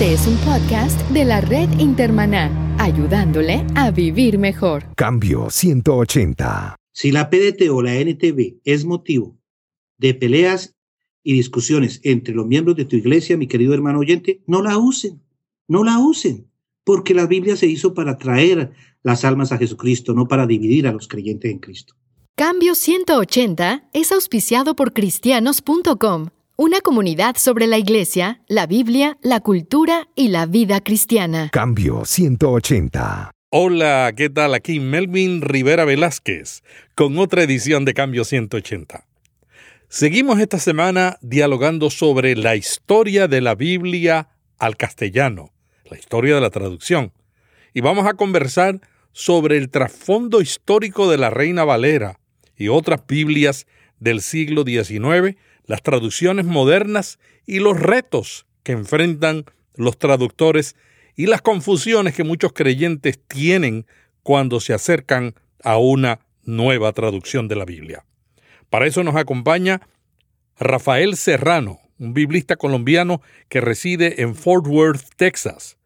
Este es un podcast de la red Intermaná, ayudándole a vivir mejor. Cambio 180. Si la PDT o la NTV es motivo de peleas y discusiones entre los miembros de tu iglesia, mi querido hermano oyente, no la usen, no la usen, porque la Biblia se hizo para traer las almas a Jesucristo, no para dividir a los creyentes en Cristo. Cambio 180 es auspiciado por cristianos.com una comunidad sobre la iglesia, la Biblia, la cultura y la vida cristiana. Cambio 180. Hola, ¿qué tal? Aquí Melvin Rivera Velázquez con otra edición de Cambio 180. Seguimos esta semana dialogando sobre la historia de la Biblia al castellano, la historia de la traducción. Y vamos a conversar sobre el trasfondo histórico de la Reina Valera y otras Biblias del siglo XIX las traducciones modernas y los retos que enfrentan los traductores y las confusiones que muchos creyentes tienen cuando se acercan a una nueva traducción de la Biblia. Para eso nos acompaña Rafael Serrano, un biblista colombiano que reside en Fort Worth, Texas.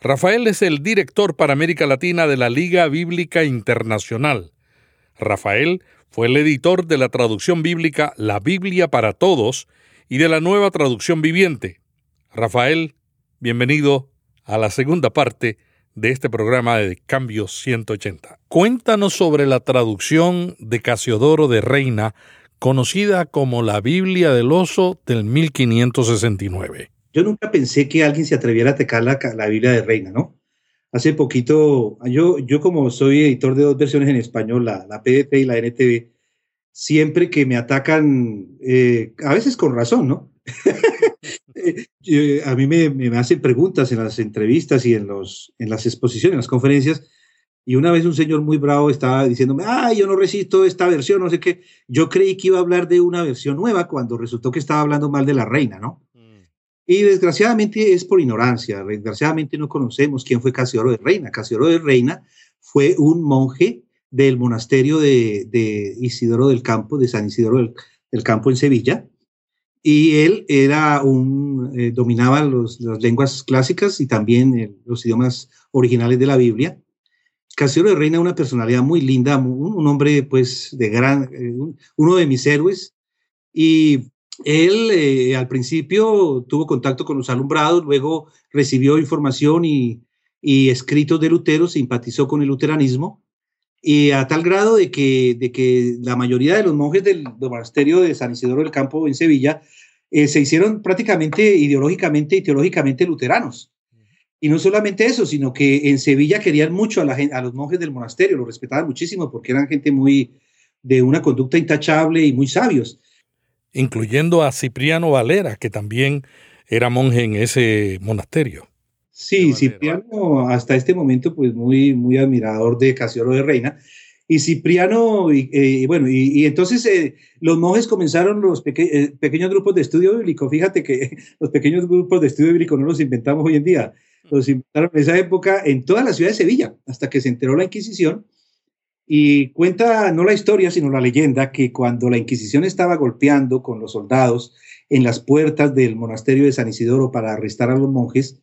Rafael es el director para América Latina de la Liga Bíblica Internacional. Rafael fue el editor de la traducción bíblica La Biblia para Todos y de la nueva traducción viviente. Rafael, bienvenido a la segunda parte de este programa de Cambio 180. Cuéntanos sobre la traducción de Casiodoro de Reina, conocida como la Biblia del Oso del 1569. Yo nunca pensé que alguien se atreviera a tecar la, la Biblia de Reina, ¿no? Hace poquito, yo, yo como soy editor de dos versiones en español, la, la y la NTV, siempre que me atacan, eh, a veces con razón, ¿no? Eh, a mí me, me, hacen preguntas en las entrevistas y en, los, en las exposiciones, en las conferencias, y una vez un señor muy bravo estaba diciéndome, ah, yo no resisto esta versión, no sé qué. Yo creí que iba a hablar de una versión nueva cuando resultó que estaba hablando mal de la reina, ¿no? Y desgraciadamente es por ignorancia, desgraciadamente no conocemos quién fue Casiodoro de Reina. Casiodoro de Reina fue un monje del monasterio de, Isidoro del Campo, de San Isidoro del, Campo en Sevilla, y él era un, eh, dominaba las lenguas clásicas y también los idiomas originales de la Biblia. Casiodoro de Reina, una personalidad muy linda, un, hombre pues de gran, eh, uno de mis héroes, y él eh, al principio tuvo contacto con los alumbrados, luego recibió información y, escritos de Lutero, simpatizó con el luteranismo, y a tal grado de que, de que la mayoría de los monjes del, monasterio de San Isidoro del Campo en Sevilla eh, se hicieron prácticamente ideológicamente y teológicamente luteranos. Y no solamente eso, sino que en Sevilla querían mucho a, a los monjes del monasterio, los respetaban muchísimo porque eran gente muy de una conducta intachable y muy sabios incluyendo a Cipriano Valera, que también era monje en ese monasterio. Sí, Cipriano hasta este momento pues muy, muy admirador de Casiodoro de Reina. Y Cipriano, y, eh, bueno, y, entonces eh, los monjes comenzaron los eh, pequeños grupos de estudio bíblico. Fíjate que los pequeños grupos de estudio bíblico no los inventamos hoy en día, los inventaron en esa época en toda la ciudad de Sevilla, hasta que se enteró la Inquisición y cuenta no la historia, sino la leyenda que cuando la Inquisición estaba golpeando con los soldados en las puertas del monasterio de San Isidoro para arrestar a los monjes,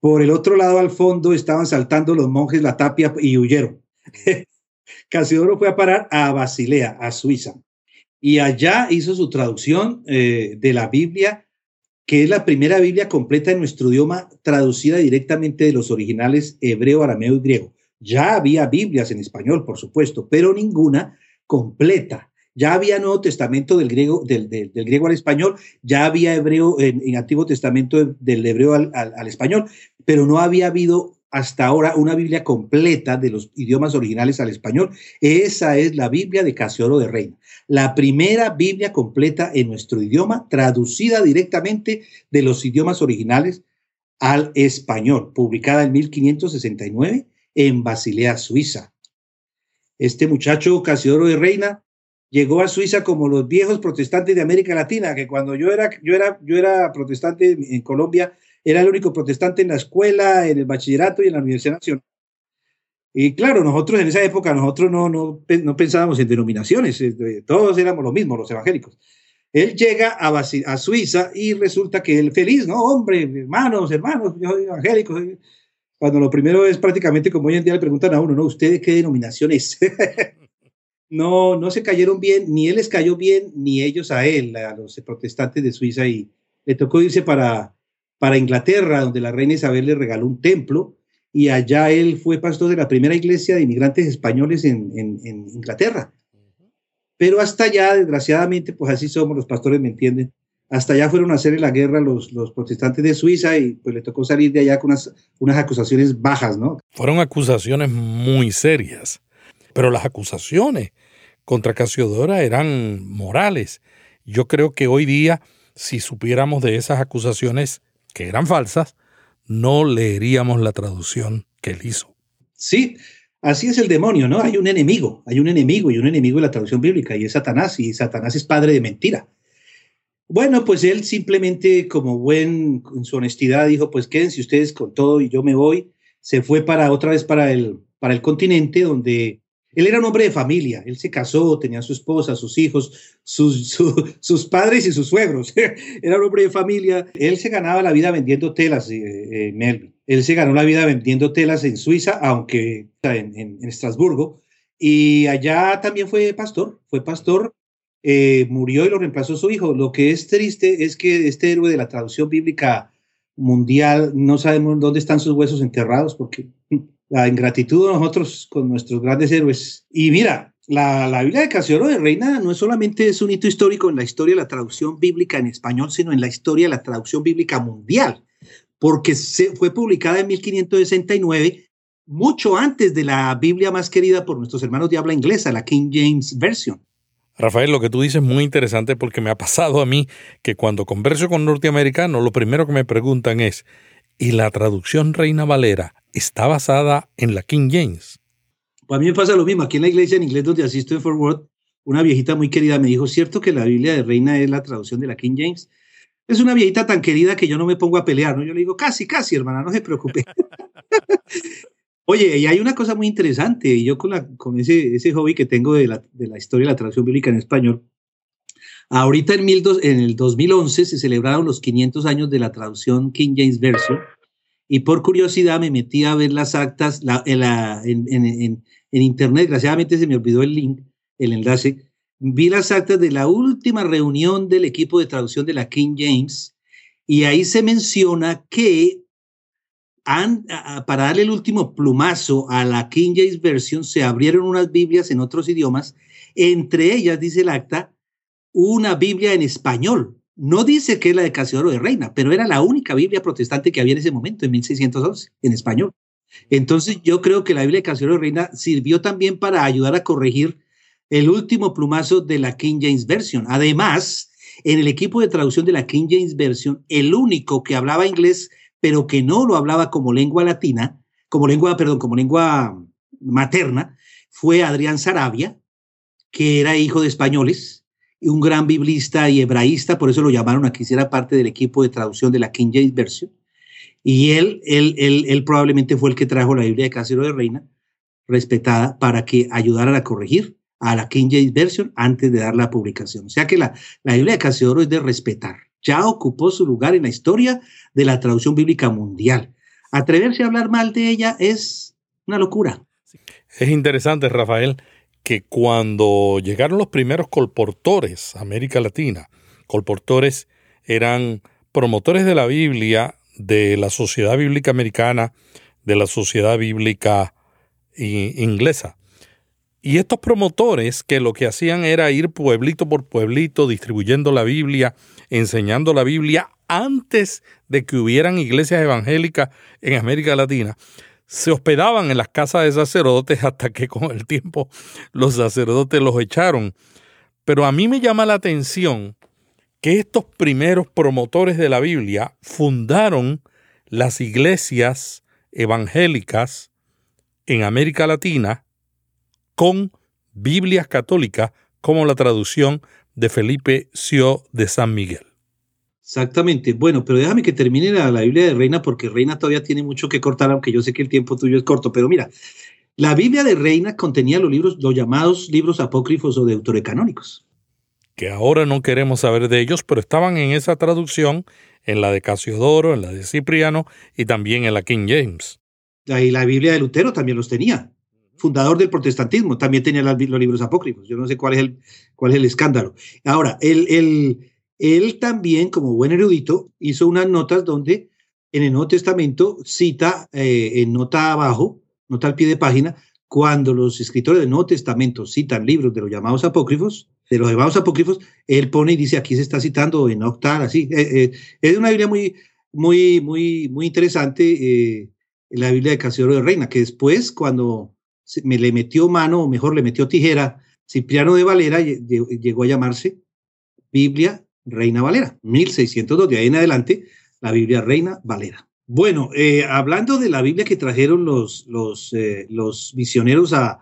por el otro lado al fondo estaban saltando los monjes la tapia y huyeron. Casidoro fue a parar a Basilea, a Suiza, y allá hizo su traducción eh, de la Biblia, que es la primera Biblia completa en nuestro idioma, traducida directamente de los originales hebreo, arameo y griego. Ya había Biblias en español, por supuesto, pero ninguna completa. Ya había Nuevo Testamento del griego, del, griego al español, ya había hebreo en, Antiguo Testamento del hebreo al, al, español, pero no había habido hasta ahora una Biblia completa de los idiomas originales al español. Esa es la Biblia de Casiodoro de Reina, la primera Biblia completa en nuestro idioma, traducida directamente de los idiomas originales al español, publicada en 1569 en Basilea, Suiza. Este muchacho Casiodoro de Reina llegó a Suiza como los viejos protestantes de América Latina, que cuando yo era, yo era, yo era protestante en Colombia, era el único protestante en la escuela, en el bachillerato y en la Universidad Nacional. Y claro, nosotros en esa época, nosotros no, no, no pensábamos en denominaciones, eh, todos éramos lo mismo, los evangélicos. Él llega a, a, Suiza y resulta que él feliz, ¿no? Hombre, hermanos, hermanos, yo soy evangélico. Cuando lo primero es prácticamente como hoy en día le preguntan a uno, ¿no? ¿Usted de qué denominación es? no, no se cayeron bien, ni él les cayó bien, ni ellos a él, a los protestantes de Suiza, y le tocó irse para, para Inglaterra, donde la reina Isabel le regaló un templo, y allá él fue pastor de la primera iglesia de inmigrantes españoles en, en, Inglaterra. Pero hasta allá, desgraciadamente, pues así somos los pastores, ¿me entienden? Hasta allá fueron a hacer la guerra los, los protestantes de Suiza y pues le tocó salir de allá con unas, unas acusaciones bajas, ¿no? Fueron acusaciones muy serias, pero las acusaciones contra Casiodora eran morales. Yo creo que hoy día, si supiéramos de esas acusaciones que eran falsas, no leeríamos la traducción que él hizo. Sí, así es el demonio, ¿no? Hay un enemigo, hay un enemigo y un enemigo de la traducción bíblica y es Satanás y Satanás es padre de mentira. Bueno, pues él simplemente como buen, en su honestidad dijo, pues quédense ustedes con todo y yo me voy. Se fue para otra vez para el, para el continente donde él era un hombre de familia, él se casó, tenía su esposa, sus hijos, sus, sus padres y sus suegros. era un hombre de familia. Él se ganaba la vida vendiendo telas, eh, eh, Melvin. Él se ganó la vida vendiendo telas en Suiza, aunque en, en, Estrasburgo. Y allá también fue pastor, fue pastor, eh, murió y lo reemplazó su hijo. Lo que es triste es que este héroe de la traducción bíblica mundial no sabemos dónde están sus huesos enterrados porque la ingratitud de nosotros con nuestros grandes héroes. Y mira, la, la, Biblia de Casiodoro de Reina no es solamente un hito histórico en la historia de la traducción bíblica en español, sino en la historia de la traducción bíblica mundial, porque se, fue publicada en 1569, mucho antes de la Biblia más querida por nuestros hermanos de habla inglesa, la King James Version. Rafael, lo que tú dices es muy interesante porque me ha pasado a mí que cuando converso con norteamericanos, lo primero que me preguntan es, ¿y la traducción Reina Valera está basada en la King James. Pues a mí me pasa lo mismo. Aquí en la iglesia en inglés donde asisto en Fort Worth, una viejita muy querida me dijo, ¿cierto que la Biblia de Reina es la traducción de la King James? Es una viejita tan querida que yo no me pongo a pelear, ¿no? Yo le digo, casi, casi, hermana, no se preocupe. Oye, y hay una cosa muy interesante, y yo con, la, con ese, ese hobby que tengo de la, de la historia de la traducción bíblica en español, ahorita en, mil dos, en el 2011 se celebraron los 500 años de la traducción King James Version, y por curiosidad me metí a ver las actas en, internet, desgraciadamente se me olvidó el link, el enlace, vi las actas de la última reunión del equipo de traducción de la King James y ahí se menciona que para darle el último plumazo a la King James Version se abrieron unas Biblias en otros idiomas, entre ellas, dice el acta, una Biblia en español, no dice que es la de Casiodoro de Reina, pero era la única Biblia protestante que había en ese momento, en 1611, en español. Entonces yo creo que la Biblia de Casiodoro de Reina sirvió también para ayudar a corregir el último plumazo de la King James Version. Además, en el equipo de traducción de la King James Version, el único que hablaba inglés, pero que no lo hablaba como lengua latina, como lengua, perdón, como lengua materna, fue Adrián Sarabia, que era hijo de españoles, un gran biblista y hebraísta, por eso lo llamaron a que hiciera parte del equipo de traducción de la King James Version. Y él, él, él, probablemente fue el que trajo la Biblia de Casero de Reina, respetada, para que ayudara a corregir a la King James Version antes de dar la publicación. O sea que la, la Biblia de Casiodoro es de respetar. Ya ocupó su lugar en la historia de la traducción bíblica mundial. Atreverse a hablar mal de ella es una locura. Es interesante, Rafael, que cuando llegaron los primeros colportores a América Latina, colportores eran promotores de la Biblia, de la Sociedad Bíblica Americana, de la Sociedad Bíblica Inglesa. Y estos promotores que lo que hacían era ir pueblito por pueblito distribuyendo la Biblia, enseñando la Biblia antes de que hubieran iglesias evangélicas en América Latina, se hospedaban en las casas de sacerdotes hasta que con el tiempo los sacerdotes los echaron. Pero a mí me llama la atención que estos primeros promotores de la Biblia fundaron las iglesias evangélicas en América Latina con Biblias católicas como la traducción de Felipe Sio de San Miguel. Exactamente. Bueno, pero déjame que termine la, Biblia de Reina porque Reina todavía tiene mucho que cortar, aunque yo sé que el tiempo tuyo es corto. Pero mira, la Biblia de Reina contenía los libros, los llamados libros apócrifos o deuterocanónicos. que ahora no queremos saber de ellos, pero estaban en esa traducción, en la de Casiodoro, en la de Cipriano y también en la King James. Y la Biblia de Lutero también los tenía. Fundador del protestantismo, también tenía los libros apócrifos. Yo no sé cuál es el, cuál es el escándalo. Ahora, él, él, él también, como buen erudito, hizo unas notas donde en el Nuevo Testamento cita eh, en nota abajo, nota al pie de página, cuando los escritores del Nuevo Testamento citan libros de los llamados apócrifos, de los llamados apócrifos, él pone y dice aquí se está citando en octal, así. Eh, eh, es una Biblia muy, muy, muy, muy interesante, la Biblia de Casiodoro de Reina, que después, cuando me le metió mano, o mejor le metió tijera, Cipriano de Valera llegó a llamarse Biblia Reina Valera, 1602, de ahí en adelante, la Biblia Reina Valera. Bueno, eh, hablando de la Biblia que trajeron los, los, eh, los misioneros a,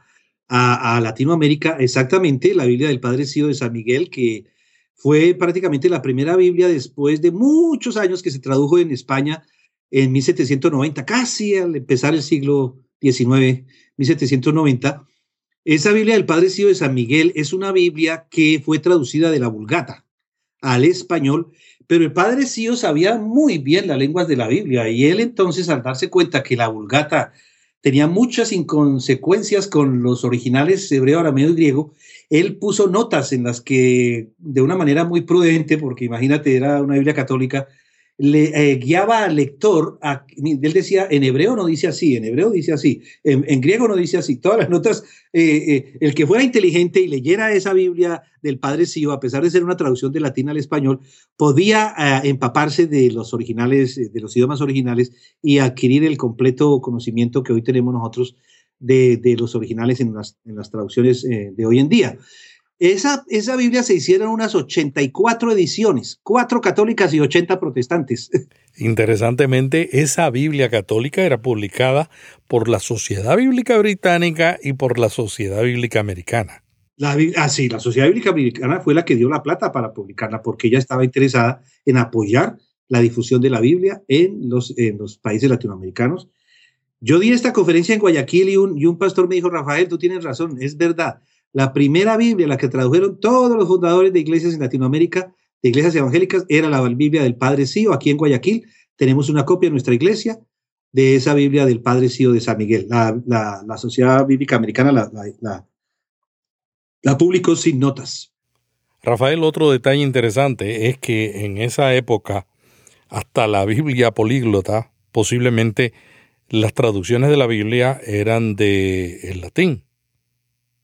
a, Latinoamérica, exactamente, la Biblia del Padre Cío de San Miguel, que fue prácticamente la primera Biblia después de muchos años que se tradujo en España en 1790, casi al empezar el siglo XIX, 1790. Esa Biblia del Padre Cío de San Miguel es una Biblia que fue traducida de la Vulgata al español, pero el Padre Cío sabía muy bien las lenguas de la Biblia y él entonces al darse cuenta que la Vulgata tenía muchas inconsecuencias con los originales hebreo, arameo y griego, él puso notas en las que de una manera muy prudente, porque imagínate, era una Biblia católica, le eh, guiaba al lector, a, él decía, en hebreo no dice así, en hebreo dice así, en, griego no dice así, todas las notas, eh, eh, el que fuera inteligente y leyera esa Biblia del Padre Sío, a pesar de ser una traducción de latín al español, podía empaparse de los originales, de los idiomas originales y adquirir el completo conocimiento que hoy tenemos nosotros de, los originales en las, en las traducciones de hoy en día. Esa, esa Biblia se hicieron unas 84 ediciones, cuatro católicas y 80 protestantes. Interesantemente, esa Biblia católica era publicada por la Sociedad Bíblica Británica y por la Sociedad Bíblica Americana. La, ah, sí, la Sociedad Bíblica Americana fue la que dio la plata para publicarla porque ella estaba interesada en apoyar la difusión de la Biblia en los, en los países latinoamericanos. Yo di esta conferencia en Guayaquil y un, y un pastor me dijo, Rafael, tú tienes razón, es verdad la primera Biblia, la que tradujeron todos los fundadores de iglesias en Latinoamérica, de iglesias evangélicas, era la Biblia del Padre Sío. Aquí en Guayaquil tenemos una copia en nuestra iglesia de esa Biblia del Padre Sío de San Miguel. La, Sociedad Bíblica Americana la, publicó sin notas. Rafael, otro detalle interesante es que en esa época, hasta la Biblia políglota, posiblemente las traducciones de la Biblia eran de latín.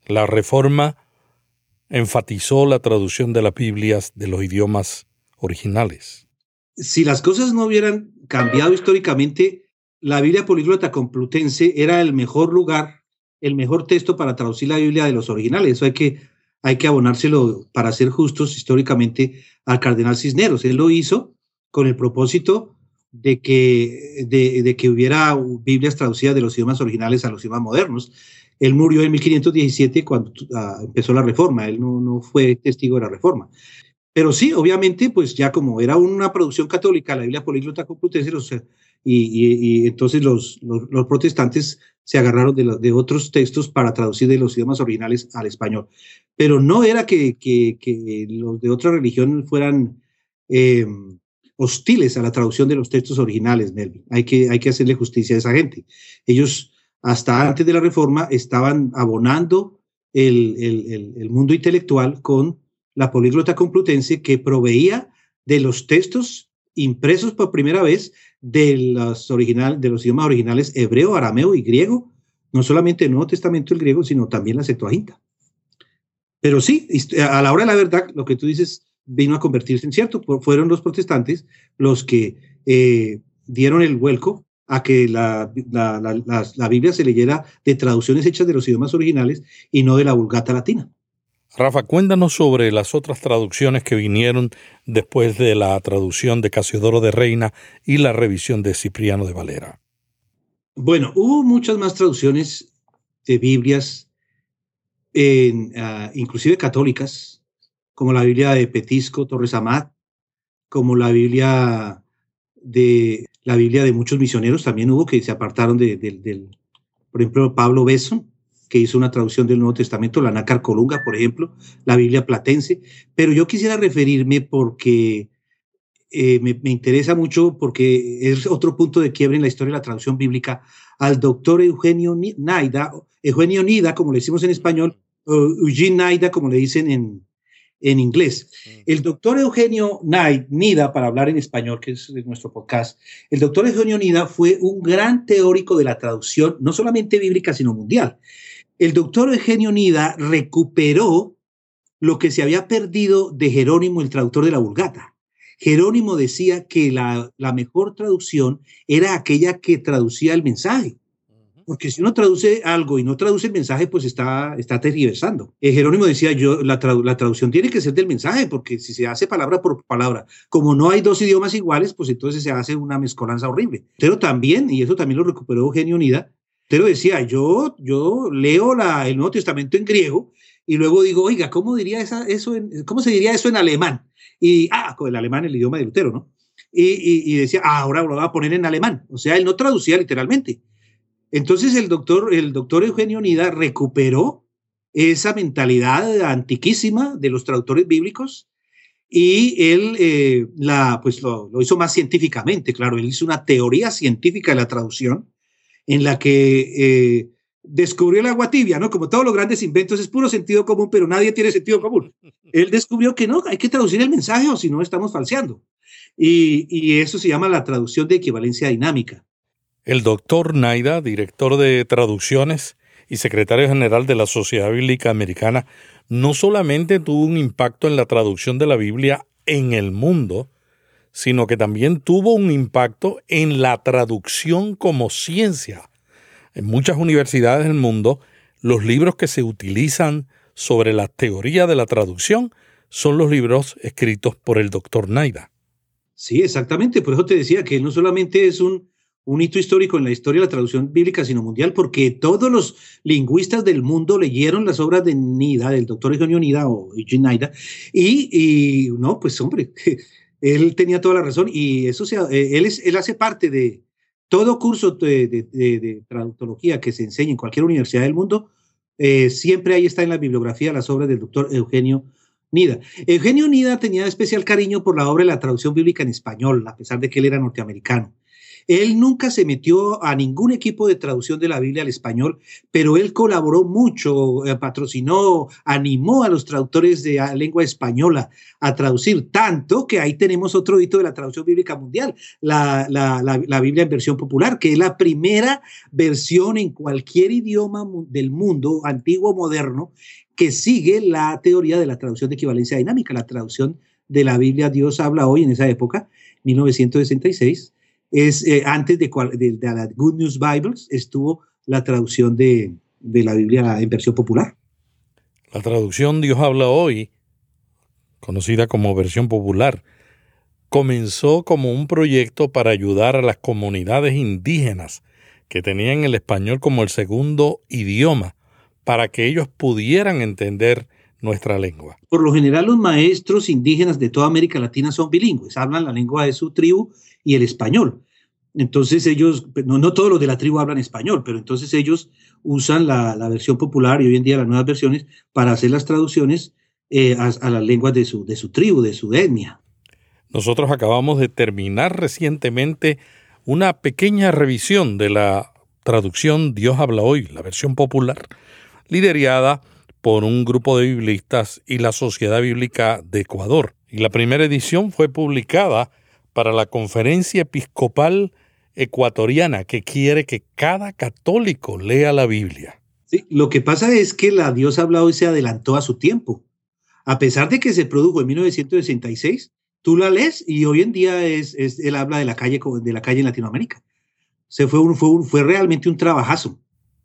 La reforma enfatizó la traducción de las Biblias de los idiomas originales. Si las cosas no hubieran cambiado históricamente, la Biblia políglota complutense era el mejor lugar, el mejor texto para traducir la Biblia de los originales. Eso hay que, hay que abonárselo para ser justos históricamente al cardenal Cisneros. Él lo hizo con el propósito de que, de, de que hubiera Biblias traducidas de los idiomas originales a los idiomas modernos. Él murió en 1517 cuando ah, empezó la reforma, él no, no, fue testigo de la reforma. Pero sí, obviamente, pues ya como era una producción católica, la Biblia políglota complutense, o sea, y, y, entonces los, los, protestantes se agarraron de, de, otros textos para traducir de los idiomas originales al español. Pero no era que, que, los de otra religión fueran eh, hostiles a la traducción de los textos originales, Melvin. Hay que, hay que hacerle justicia a esa gente. Ellos hasta antes de la reforma, estaban abonando el, mundo intelectual con la políglota complutense que proveía de los textos impresos por primera vez de los, original, de los idiomas originales hebreo, arameo y griego, no solamente el Nuevo Testamento el griego, sino también la Septuaginta. Pero sí, a la hora de la verdad, lo que tú dices vino a convertirse en cierto. Fueron los protestantes los que eh, dieron el vuelco a que la, la, Biblia se leyera de traducciones hechas de los idiomas originales y no de la vulgata latina. Rafa, cuéntanos sobre las otras traducciones que vinieron después de la traducción de Casiodoro de Reina y la revisión de Cipriano de Valera. Bueno, hubo muchas más traducciones de Biblias, en, ah, inclusive católicas, como la Biblia de Petisco Torres Amat, como la Biblia de la Biblia de muchos misioneros también hubo que se apartaron de, del, por ejemplo, Pablo Besson, que hizo una traducción del Nuevo Testamento, la Nácar Colunga, por ejemplo, la Biblia Platense, pero yo quisiera referirme porque eh, me, interesa mucho, porque es otro punto de quiebre en la historia de la traducción bíblica, al doctor Eugenio Naida, Eugenio Nida, como le decimos en español, o Eugene Naida, como le dicen en, en inglés. Mm. El doctor Eugenio Nida, para hablar en español, que es nuestro podcast, el doctor Eugenio Nida fue un gran teórico de la traducción, no solamente bíblica, sino mundial. El doctor Eugenio Nida recuperó lo que se había perdido de Jerónimo, el traductor de la Vulgata. Jerónimo decía que la, la mejor traducción era aquella que traducía el mensaje porque si uno traduce algo y no traduce el mensaje, pues está, está tergiversando. Eh, Jerónimo decía, yo, la, la, traducción tiene que ser del mensaje, porque si se hace palabra por palabra, como no hay dos idiomas iguales, pues entonces se hace una mezcolanza horrible. Pero también, y eso también lo recuperó Eugenio Unida, pero decía, yo, yo leo la, el Nuevo Testamento en griego y luego digo, oiga, ¿cómo, diría esa, eso en, ¿cómo se diría eso en alemán? Y, ah, con el alemán, el idioma de Lutero, ¿no? Y, y, decía, ah, ahora lo va a poner en alemán. O sea, él no traducía literalmente, entonces el doctor, el doctor Eugenio Nida recuperó esa mentalidad antiquísima de los traductores bíblicos y él eh, la, pues lo, hizo más científicamente, claro, él hizo una teoría científica de la traducción en la que eh, descubrió el agua tibia, ¿no? Como todos los grandes inventos es puro sentido común, pero nadie tiene sentido común. Él descubrió que no, hay que traducir el mensaje o si no estamos falseando. Y, y eso se llama la traducción de equivalencia dinámica. El doctor Naida, director de traducciones y secretario general de la Sociedad Bíblica Americana, no solamente tuvo un impacto en la traducción de la Biblia en el mundo, sino que también tuvo un impacto en la traducción como ciencia. En muchas universidades del mundo, los libros que se utilizan sobre la teoría de la traducción son los libros escritos por el doctor Naida. Sí, exactamente. Por eso te decía que no solamente es un un hito histórico en la historia de la traducción bíblica, sino mundial, porque todos los lingüistas del mundo leyeron las obras de Nida, del doctor Eugenio Nida o Eugene Nida, y, no, pues hombre, él tenía toda la razón, y eso sea, eh, él, es, él hace parte de todo curso de, de, traductología que se enseña en cualquier universidad del mundo, eh, siempre ahí está en la bibliografía las obras del doctor Eugenio Nida. Eugenio Nida tenía especial cariño por la obra de la traducción bíblica en español, a pesar de que él era norteamericano. Él nunca se metió a ningún equipo de traducción de la Biblia al español, pero él colaboró mucho, eh, patrocinó, animó a los traductores de lengua española a traducir, tanto que ahí tenemos otro hito de la traducción bíblica mundial, la, la Biblia en versión popular, que es la primera versión en cualquier idioma del mundo, antiguo o moderno, que sigue la teoría de la traducción de equivalencia dinámica, la traducción de la Biblia Dios habla hoy en esa época, 1966 es eh, antes de, de, la Good News Bibles estuvo la traducción de, de la Biblia en versión popular. La traducción Dios habla hoy, conocida como versión popular, comenzó como un proyecto para ayudar a las comunidades indígenas que tenían el español como el segundo idioma, para que ellos pudieran entender nuestra lengua. Por lo general los maestros indígenas de toda América Latina son bilingües, hablan la lengua de su tribu y el español. Entonces ellos, no, no todos los de la tribu hablan español, pero entonces ellos usan la, versión popular y hoy en día las nuevas versiones para hacer las traducciones eh, a, las lenguas de su, de su tribu, de su etnia. Nosotros acabamos de terminar recientemente una pequeña revisión de la traducción Dios habla hoy, la versión popular, liderada por un grupo de biblistas y la Sociedad Bíblica de Ecuador. Y la primera edición fue publicada para la Conferencia Episcopal Ecuatoriana, que quiere que cada católico lea la Biblia. Sí, lo que pasa es que la Dios habla hoy se adelantó a su tiempo. A pesar de que se produjo en 1966, tú la lees y hoy en día es, habla de la calle de la calle en Latinoamérica. Se fue, fue, fue realmente un trabajazo.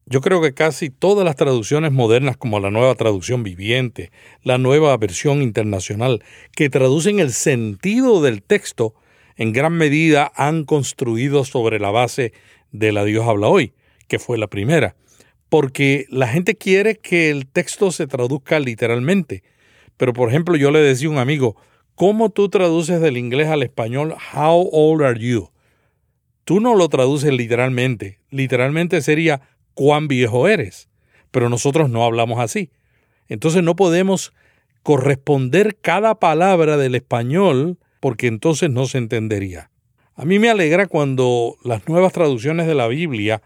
Yo creo que casi todas las traducciones modernas, como la nueva traducción viviente, la nueva versión internacional, que traducen el sentido del texto, en gran medida han construido sobre la base de la Dios habla hoy, que fue la primera, porque la gente quiere que el texto se traduzca literalmente. Pero por ejemplo, yo le decía a un amigo, ¿cómo tú traduces del inglés al español How old are you? Tú no lo traduces literalmente. Literalmente sería ¿cuán viejo eres? pero nosotros no hablamos así. Entonces no podemos corresponder cada palabra del español porque entonces no se entendería. A mí me alegra cuando las nuevas traducciones de la Biblia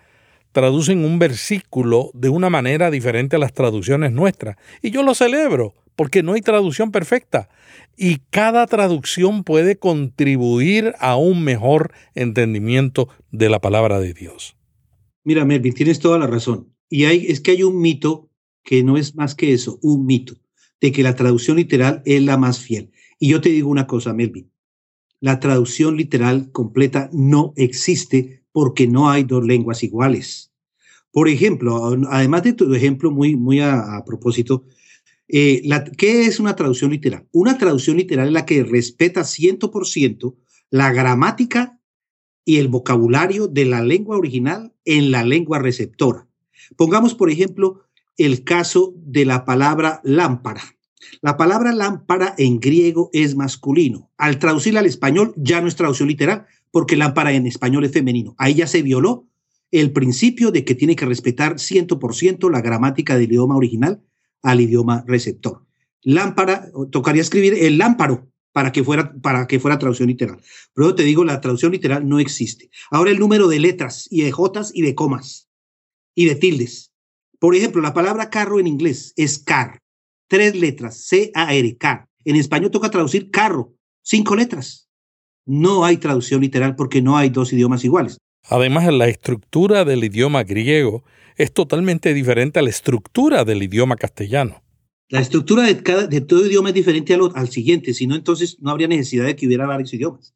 traducen un versículo de una manera diferente a las traducciones nuestras. Y yo lo celebro, porque no hay traducción perfecta. Y cada traducción puede contribuir a un mejor entendimiento de la palabra de Dios. Mira, Melvin, tienes toda la razón. Y es que hay un mito que no es más que eso, un mito, de que la traducción literal es la más fiel. Y yo te digo una cosa, Melvin, la traducción literal completa no existe porque no hay dos lenguas iguales. Por ejemplo, además de tu ejemplo muy, muy a, propósito, eh, ¿qué es una traducción literal? Una traducción literal es la que respeta 100% la gramática y el vocabulario de la lengua original en la lengua receptora. Pongamos, por ejemplo, el caso de la palabra lámpara. La palabra lámpara en griego es masculino. Al traducirla al español ya no es traducción literal, porque lámpara en español es femenino. Ahí ya se violó el principio de que tiene que respetar 100% la gramática del idioma original al idioma receptor. Lámpara, tocaría escribir el lámparo para que fuera, para que fuera traducción literal. Pero te digo, la traducción literal no existe. Ahora el número de letras y de jotas y de comas y de tildes. Por ejemplo, la palabra carro en inglés es car tres letras, C-A-R-K. En español toca traducir carro, cinco letras. No hay traducción literal porque no hay dos idiomas iguales. Además, la estructura del idioma griego es totalmente diferente a la estructura del idioma castellano. La estructura de, cada, de todo idioma es diferente al, al siguiente, si no, entonces no habría necesidad de que hubiera varios idiomas.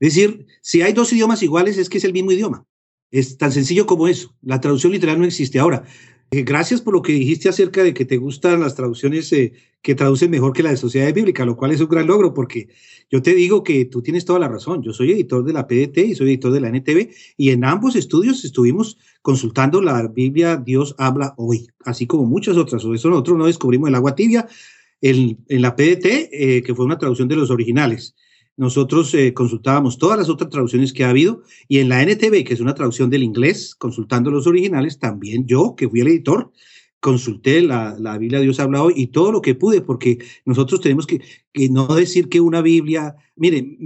Es decir, si hay dos idiomas iguales es que es el mismo idioma. Es tan sencillo como eso. La traducción literal no existe. Ahora, eh, gracias por lo que dijiste acerca de que te gustan las traducciones eh, que traducen mejor que la de Sociedad Bíblica, lo cual es un gran logro, porque yo te digo que tú tienes toda la razón. Yo soy editor de la PDT y soy editor de la NTV, y en ambos estudios estuvimos consultando la Biblia Dios habla hoy, así como muchas otras. Por eso nosotros no descubrimos el agua tibia en, en la PDT, eh, que fue una traducción de los originales nosotros eh, consultábamos todas las otras traducciones que ha habido y en la NTV, que es una traducción del inglés, consultando los originales, también yo, que fui el editor, consulté la, Biblia Dios habla hoy y todo lo que pude, porque nosotros tenemos que, no decir que una Biblia, mire,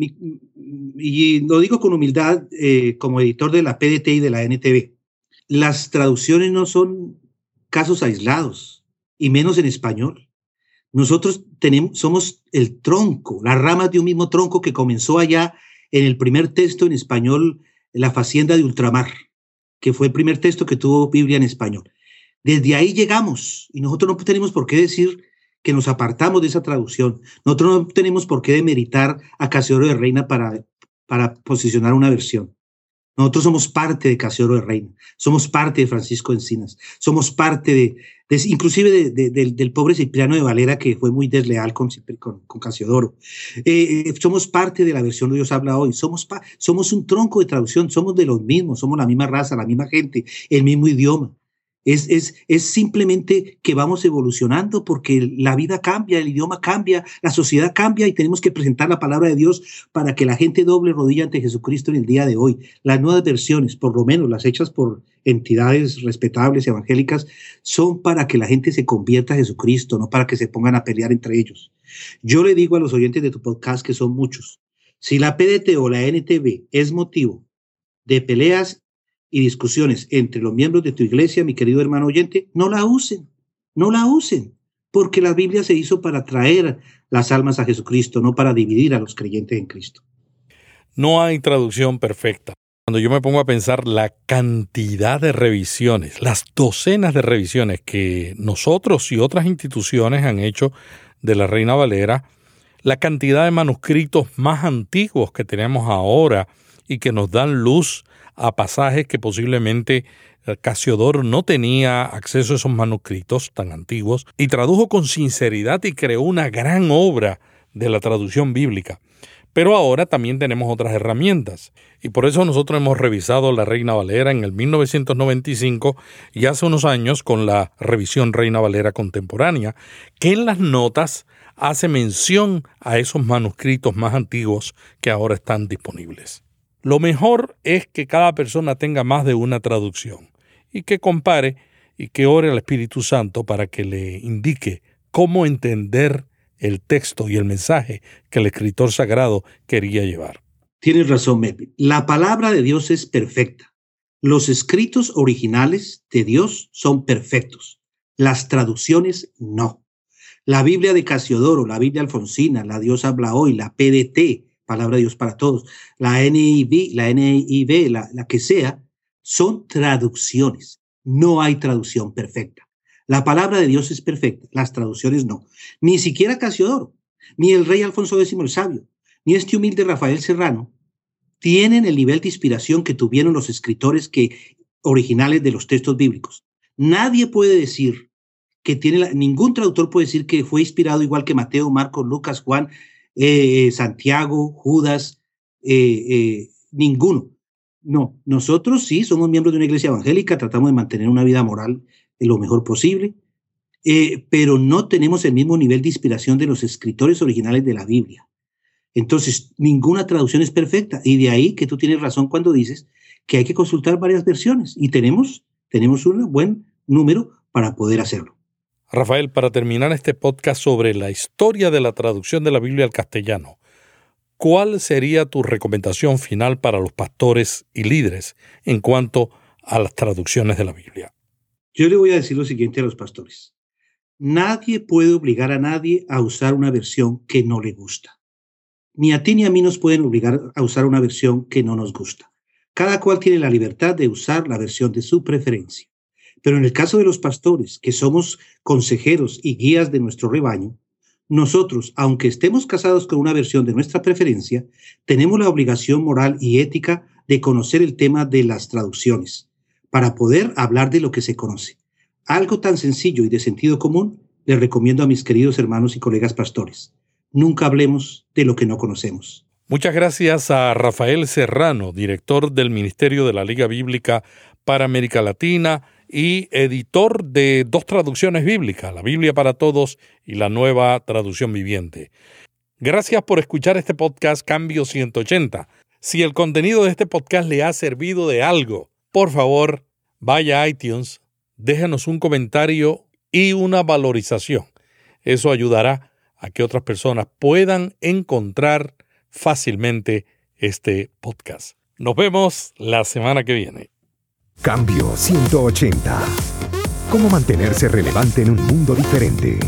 y lo digo con humildad eh, como editor de la PDT y de la NTV, las traducciones no son casos aislados, y menos en español. Nosotros tenemos, somos el tronco, las ramas de un mismo tronco que comenzó allá en el primer texto en español, La Facienda de Ultramar, que fue el primer texto que tuvo Biblia en español. Desde ahí llegamos y nosotros no tenemos por qué decir que nos apartamos de esa traducción. Nosotros no tenemos por qué demeritar a Casiodoro de Reina para, para posicionar una versión. Nosotros somos parte de Casiodoro de Reina, somos parte de Francisco Encinas, somos parte de, inclusive del pobre Cipriano de Valera que fue muy desleal con, con, Casiodoro. Eh, eh, somos parte de la versión de Dios habla hoy, somos, somos un tronco de traducción, somos de los mismos, somos la misma raza, la misma gente, el mismo idioma. Es, es, es, simplemente que vamos evolucionando porque la vida cambia, el idioma cambia, la sociedad cambia y tenemos que presentar la palabra de Dios para que la gente doble rodilla ante Jesucristo en el día de hoy. Las nuevas versiones, por lo menos las hechas por entidades respetables y evangélicas, son para que la gente se convierta a Jesucristo, no para que se pongan a pelear entre ellos. Yo le digo a los oyentes de tu podcast, que son muchos, si la PDT o la NTV es motivo de peleas y discusiones entre los miembros de tu iglesia, mi querido hermano oyente, no la usen, no la usen, porque la Biblia se hizo para traer las almas a Jesucristo, no para dividir a los creyentes en Cristo. No hay traducción perfecta. Cuando yo me pongo a pensar la cantidad de revisiones, las docenas de revisiones que nosotros y otras instituciones han hecho de la Reina Valera, la cantidad de manuscritos más antiguos que tenemos ahora y que nos dan luz a pasajes que posiblemente eh, Casiodoro no tenía acceso a esos manuscritos tan antiguos y tradujo con sinceridad y creó una gran obra de la traducción bíblica. Pero ahora también tenemos otras herramientas y por eso nosotros hemos revisado la Reina Valera en el 1995 y hace unos años con la revisión Reina Valera contemporánea, que en las notas hace mención a esos manuscritos más antiguos que ahora están disponibles. Lo mejor es que cada persona tenga más de una traducción y que compare y que ore al Espíritu Santo para que le indique cómo entender el texto y el mensaje que el escritor sagrado quería llevar. Tienes razón, Melvin. La palabra de Dios es perfecta. Los escritos originales de Dios son perfectos. Las traducciones no. La Biblia de Casiodoro, la Biblia Alfonsina, la Dios habla hoy, la PDT, Palabra de Dios para todos, la NIV, la NIV, la, la que sea, son traducciones. No hay traducción perfecta. La palabra de Dios es perfecta, las traducciones no. Ni siquiera Casiodoro, ni el rey Alfonso X el Sabio, ni este humilde Rafael Serrano tienen el nivel de inspiración que tuvieron los escritores que, originales de los textos bíblicos. Nadie puede decir que tiene, ningún traductor puede decir que fue inspirado igual que Mateo, Marcos, Lucas, Juan, eh, Santiago, Judas, eh, eh, ninguno. No, nosotros sí somos miembros de una iglesia evangélica, tratamos de mantener una vida moral lo mejor posible, pero no tenemos el mismo nivel de inspiración de los escritores originales de la Biblia. Entonces, ninguna traducción es perfecta y de ahí que tú tienes razón cuando dices que hay que consultar varias versiones y tenemos, tenemos un buen número para poder hacerlo. Rafael, para terminar este podcast sobre la historia de la traducción de la Biblia al castellano, ¿cuál sería tu recomendación final para los pastores y líderes en cuanto a las traducciones de la Biblia? Yo le voy a decir lo siguiente a los pastores. Nadie puede obligar a nadie a usar una versión que no le gusta. Ni a ti ni a mí nos pueden obligar a usar una versión que no nos gusta. Cada cual tiene la libertad de usar la versión de su preferencia. Pero en el caso de los pastores, que somos consejeros y guías de nuestro rebaño, nosotros, aunque estemos casados con una versión de nuestra preferencia, tenemos la obligación moral y ética de conocer el tema de las traducciones, para poder hablar de lo que se conoce. Algo tan sencillo y de sentido común les recomiendo a mis queridos hermanos y colegas pastores. Nunca hablemos de lo que no conocemos. Muchas gracias a Rafael Serrano, director del Ministerio de la Liga Bíblica para América Latina y editor de dos traducciones bíblicas, la Biblia para Todos y la nueva traducción viviente. Gracias por escuchar este podcast Cambio 180. Si el contenido de este podcast le ha servido de algo, por favor, vaya a iTunes, déjenos un comentario y una valorización. Eso ayudará a que otras personas puedan encontrar fácilmente este podcast. Nos vemos la semana que viene. Cambio 180. ¿Cómo mantenerse relevante en un mundo diferente?